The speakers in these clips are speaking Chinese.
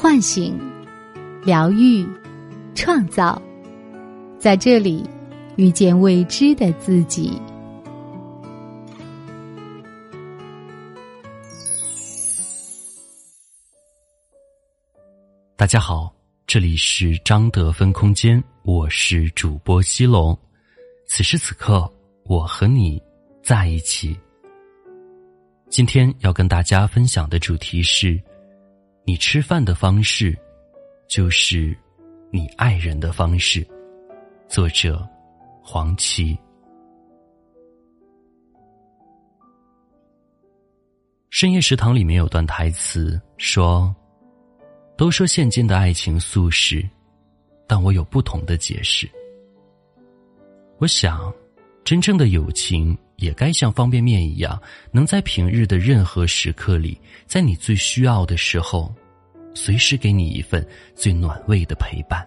唤醒、疗愈、创造，在这里遇见未知的自己。大家好，这里是张德芬空间，我是主播西龙。此时此刻，我和你在一起。今天要跟大家分享的主题是：你吃饭的方式，就是你爱人的方式。作者：黄芪。深夜食堂里面有段台词说：“都说现今的爱情素食，但我有不同的解释。我想，真正的友情。”也该像方便面一样，能在平日的任何时刻里，在你最需要的时候，随时给你一份最暖胃的陪伴。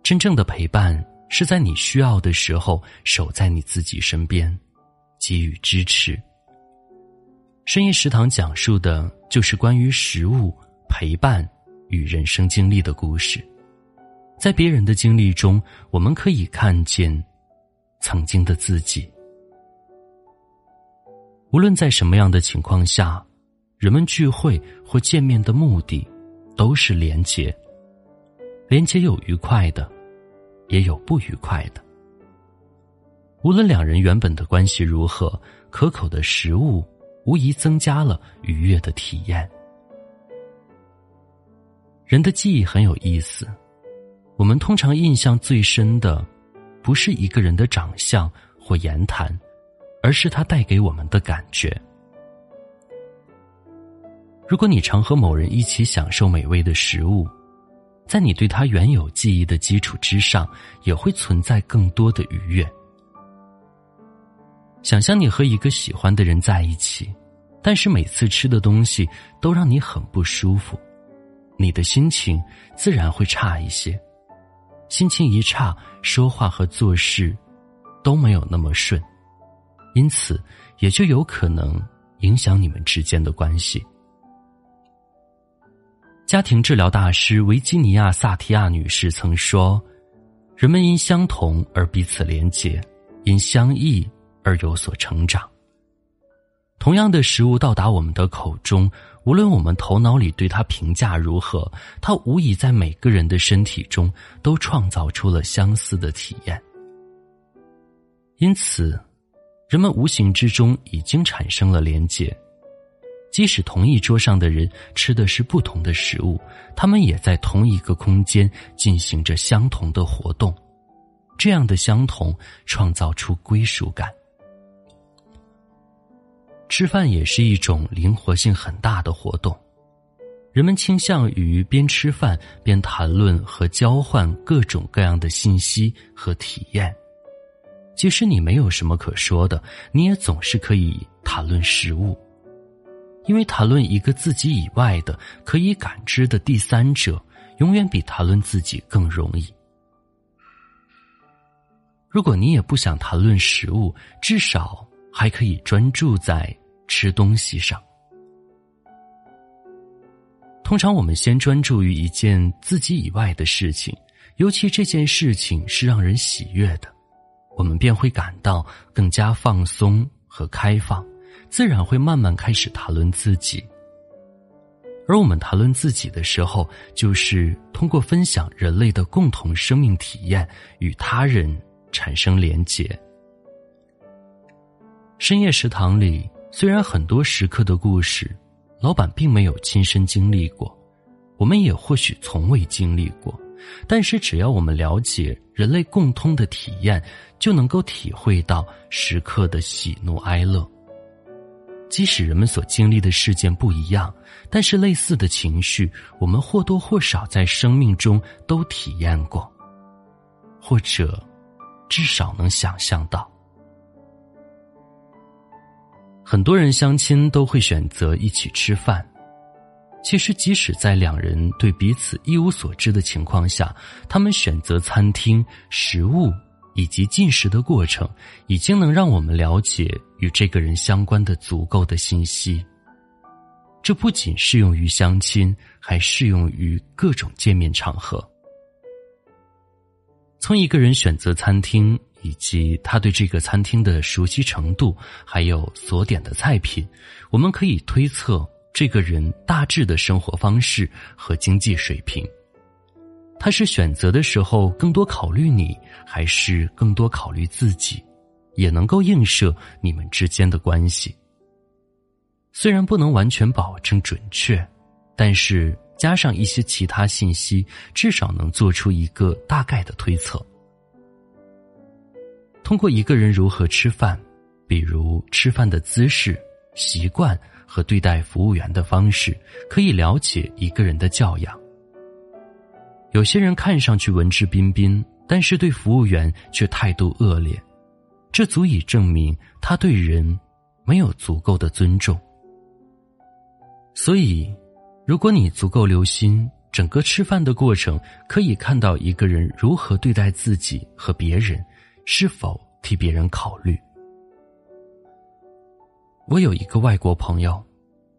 真正的陪伴是在你需要的时候，守在你自己身边，给予支持。深夜食堂讲述的就是关于食物、陪伴与人生经历的故事，在别人的经历中，我们可以看见。曾经的自己，无论在什么样的情况下，人们聚会或见面的目的都是连结。连结有愉快的，也有不愉快的。无论两人原本的关系如何，可口的食物无疑增加了愉悦的体验。人的记忆很有意思，我们通常印象最深的。不是一个人的长相或言谈，而是他带给我们的感觉。如果你常和某人一起享受美味的食物，在你对他原有记忆的基础之上，也会存在更多的愉悦。想象你和一个喜欢的人在一起，但是每次吃的东西都让你很不舒服，你的心情自然会差一些。心情一差，说话和做事都没有那么顺，因此也就有可能影响你们之间的关系。家庭治疗大师维吉尼亚·萨提亚女士曾说：“人们因相同而彼此连结，因相异而有所成长。”同样的食物到达我们的口中。无论我们头脑里对它评价如何，它无疑在每个人的身体中都创造出了相似的体验。因此，人们无形之中已经产生了连结。即使同一桌上的人吃的是不同的食物，他们也在同一个空间进行着相同的活动。这样的相同，创造出归属感。吃饭也是一种灵活性很大的活动，人们倾向于边吃饭边谈论和交换各种各样的信息和体验。即使你没有什么可说的，你也总是可以谈论食物，因为谈论一个自己以外的可以感知的第三者，永远比谈论自己更容易。如果你也不想谈论食物，至少还可以专注在。吃东西上，通常我们先专注于一件自己以外的事情，尤其这件事情是让人喜悦的，我们便会感到更加放松和开放，自然会慢慢开始谈论自己。而我们谈论自己的时候，就是通过分享人类的共同生命体验，与他人产生连结。深夜食堂里。虽然很多时刻的故事，老板并没有亲身经历过，我们也或许从未经历过，但是只要我们了解人类共通的体验，就能够体会到时刻的喜怒哀乐。即使人们所经历的事件不一样，但是类似的情绪，我们或多或少在生命中都体验过，或者至少能想象到。很多人相亲都会选择一起吃饭，其实即使在两人对彼此一无所知的情况下，他们选择餐厅、食物以及进食的过程，已经能让我们了解与这个人相关的足够的信息。这不仅适用于相亲，还适用于各种见面场合。从一个人选择餐厅，以及他对这个餐厅的熟悉程度，还有所点的菜品，我们可以推测这个人大致的生活方式和经济水平。他是选择的时候更多考虑你，还是更多考虑自己，也能够映射你们之间的关系。虽然不能完全保证准确，但是加上一些其他信息，至少能做出一个大概的推测。通过一个人如何吃饭，比如吃饭的姿势、习惯和对待服务员的方式，可以了解一个人的教养。有些人看上去文质彬彬，但是对服务员却态度恶劣，这足以证明他对人没有足够的尊重。所以，如果你足够留心整个吃饭的过程，可以看到一个人如何对待自己和别人，是否替别人考虑。我有一个外国朋友，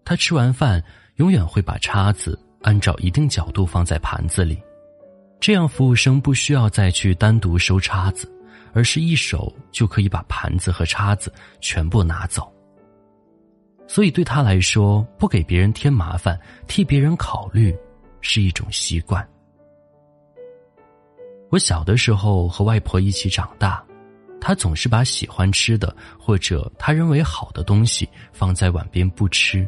他吃完饭永远会把叉子按照一定角度放在盘子里，这样服务生不需要再去单独收叉子，而是一手就可以把盘子和叉子全部拿走。所以对他来说，不给别人添麻烦，替别人考虑，是一种习惯。我小的时候和外婆一起长大，她总是把喜欢吃的或者她认为好的东西放在碗边不吃。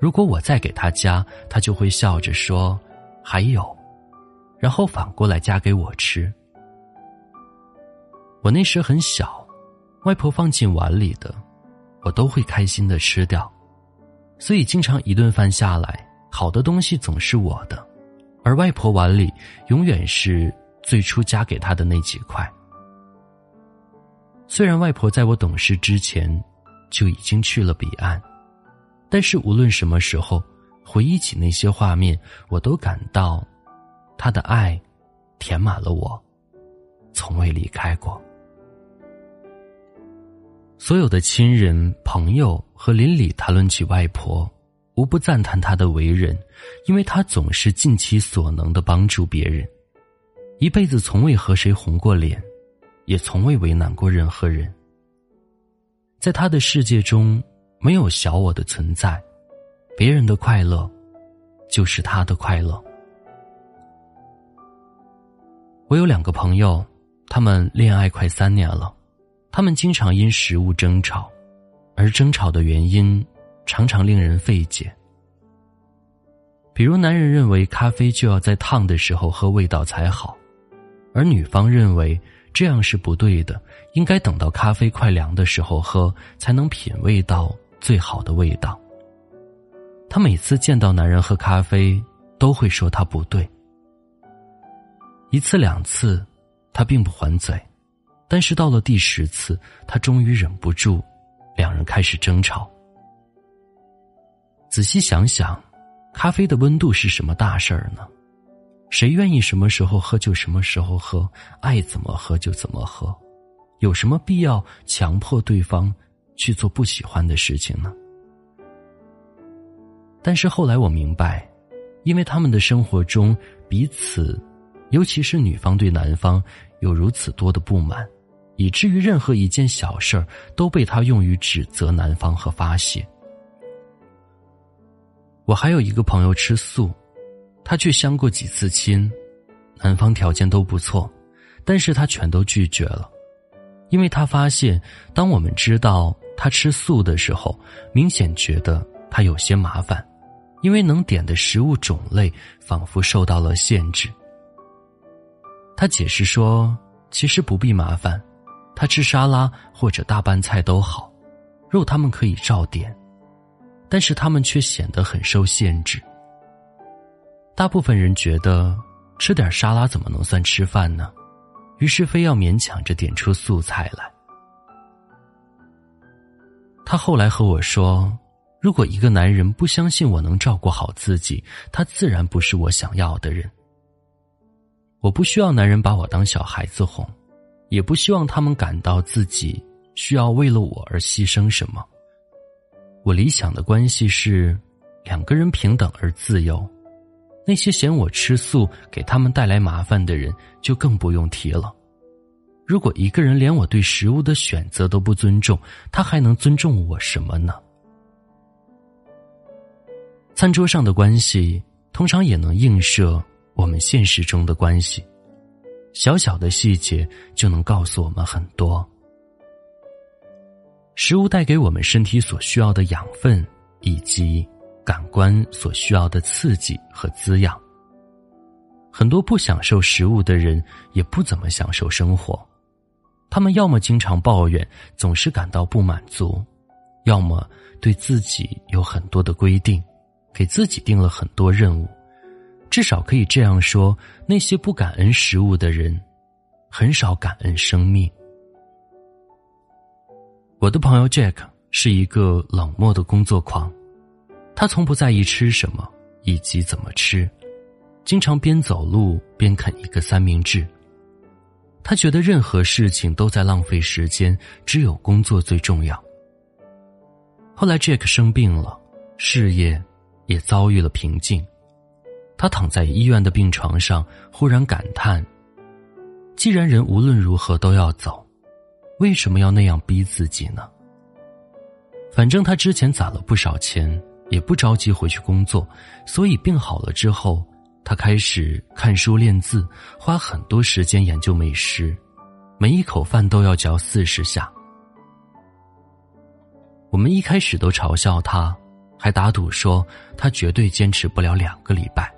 如果我再给她夹，她就会笑着说：“还有。”然后反过来夹给我吃。我那时很小，外婆放进碗里的。我都会开心的吃掉，所以经常一顿饭下来，好的东西总是我的，而外婆碗里永远是最初夹给她的那几块。虽然外婆在我懂事之前就已经去了彼岸，但是无论什么时候回忆起那些画面，我都感到她的爱填满了我，从未离开过。所有的亲人、朋友和邻里谈论起外婆，无不赞叹她的为人，因为她总是尽其所能的帮助别人，一辈子从未和谁红过脸，也从未为难过任何人。在他的世界中，没有小我的存在，别人的快乐，就是他的快乐。我有两个朋友，他们恋爱快三年了。他们经常因食物争吵，而争吵的原因常常令人费解。比如，男人认为咖啡就要在烫的时候喝味道才好，而女方认为这样是不对的，应该等到咖啡快凉的时候喝，才能品味到最好的味道。他每次见到男人喝咖啡，都会说他不对。一次两次，他并不还嘴。但是到了第十次，他终于忍不住，两人开始争吵。仔细想想，咖啡的温度是什么大事儿呢？谁愿意什么时候喝就什么时候喝，爱怎么喝就怎么喝？有什么必要强迫对方去做不喜欢的事情呢？但是后来我明白，因为他们的生活中彼此，尤其是女方对男方有如此多的不满。以至于任何一件小事儿都被他用于指责男方和发泄。我还有一个朋友吃素，他去相过几次亲，男方条件都不错，但是他全都拒绝了，因为他发现，当我们知道他吃素的时候，明显觉得他有些麻烦，因为能点的食物种类仿佛受到了限制。他解释说，其实不必麻烦。他吃沙拉或者大拌菜都好，肉他们可以照点，但是他们却显得很受限制。大部分人觉得吃点沙拉怎么能算吃饭呢？于是非要勉强着点出素菜来。他后来和我说：“如果一个男人不相信我能照顾好自己，他自然不是我想要的人。我不需要男人把我当小孩子哄。”也不希望他们感到自己需要为了我而牺牲什么。我理想的关系是，两个人平等而自由。那些嫌我吃素给他们带来麻烦的人，就更不用提了。如果一个人连我对食物的选择都不尊重，他还能尊重我什么呢？餐桌上的关系，通常也能映射我们现实中的关系。小小的细节就能告诉我们很多。食物带给我们身体所需要的养分，以及感官所需要的刺激和滋养。很多不享受食物的人，也不怎么享受生活。他们要么经常抱怨，总是感到不满足；要么对自己有很多的规定，给自己定了很多任务。至少可以这样说：那些不感恩食物的人，很少感恩生命。我的朋友 Jack 是一个冷漠的工作狂，他从不在意吃什么以及怎么吃，经常边走路边啃一个三明治。他觉得任何事情都在浪费时间，只有工作最重要。后来，Jack 生病了，事业也遭遇了瓶颈。他躺在医院的病床上，忽然感叹：“既然人无论如何都要走，为什么要那样逼自己呢？”反正他之前攒了不少钱，也不着急回去工作，所以病好了之后。他开始看书练字，花很多时间研究美食，每一口饭都要嚼四十下。我们一开始都嘲笑他，还打赌说他绝对坚持不了两个礼拜。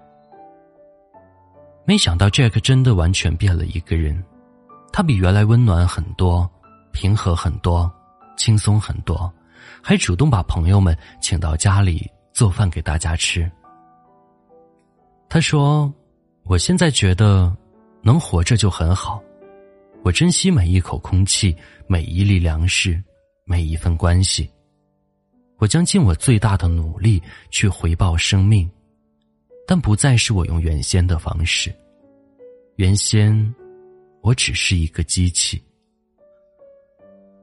没想到 Jack 真的完全变了一个人，他比原来温暖很多，平和很多，轻松很多，还主动把朋友们请到家里做饭给大家吃。他说：“我现在觉得，能活着就很好。我珍惜每一口空气，每一粒粮食，每一份关系。我将尽我最大的努力去回报生命，但不再是我用原先的方式。原先，我只是一个机器。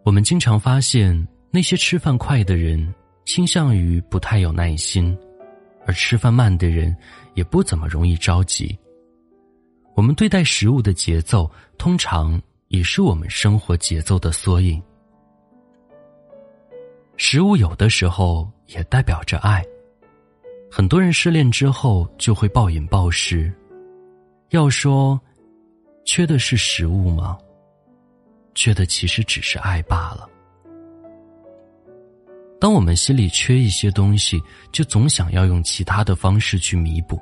我们经常发现，那些吃饭快的人，倾向于不太有耐心。”而吃饭慢的人也不怎么容易着急。我们对待食物的节奏，通常也是我们生活节奏的缩影。食物有的时候也代表着爱。很多人失恋之后就会暴饮暴食，要说缺的是食物吗？缺的其实只是爱罢了。当我们心里缺一些东西，就总想要用其他的方式去弥补。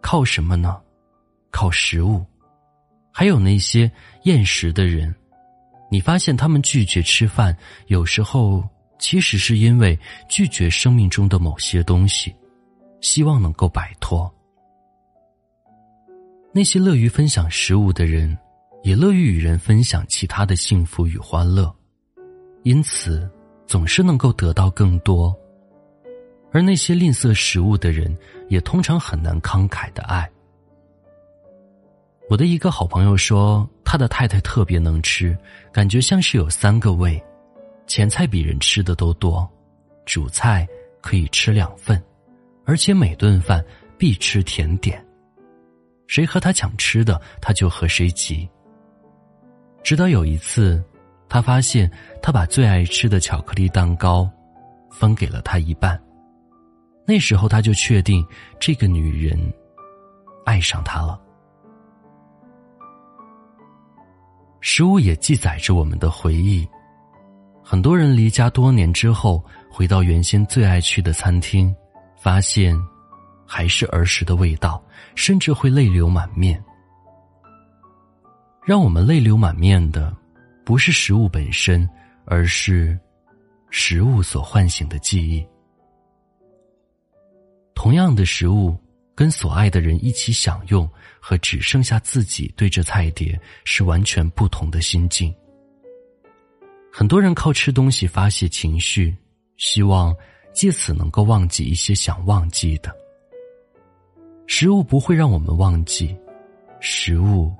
靠什么呢？靠食物。还有那些厌食的人，你发现他们拒绝吃饭，有时候其实是因为拒绝生命中的某些东西，希望能够摆脱。那些乐于分享食物的人，也乐于与人分享其他的幸福与欢乐，因此。总是能够得到更多，而那些吝啬食物的人，也通常很难慷慨的爱。我的一个好朋友说，他的太太特别能吃，感觉像是有三个胃，前菜比人吃的都多，主菜可以吃两份，而且每顿饭必吃甜点，谁和他抢吃的，他就和谁急。直到有一次。他发现，他把最爱吃的巧克力蛋糕分给了他一半。那时候，他就确定这个女人爱上他了。食物也记载着我们的回忆。很多人离家多年之后，回到原先最爱去的餐厅，发现还是儿时的味道，甚至会泪流满面。让我们泪流满面的。不是食物本身，而是食物所唤醒的记忆。同样的食物，跟所爱的人一起享用，和只剩下自己对着菜碟，是完全不同的心境。很多人靠吃东西发泄情绪，希望借此能够忘记一些想忘记的。食物不会让我们忘记，食物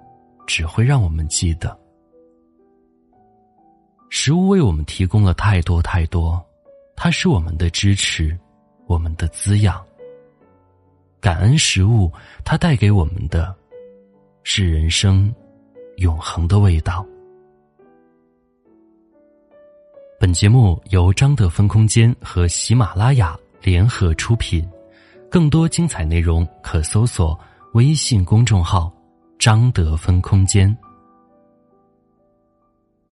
只会让我们记得。食物为我们提供了太多太多，它是我们的支持，我们的滋养。感恩食物，它带给我们的，是人生永恒的味道。本节目由张德芬空间和喜马拉雅联合出品，更多精彩内容可搜索微信公众号“张德芬空间”。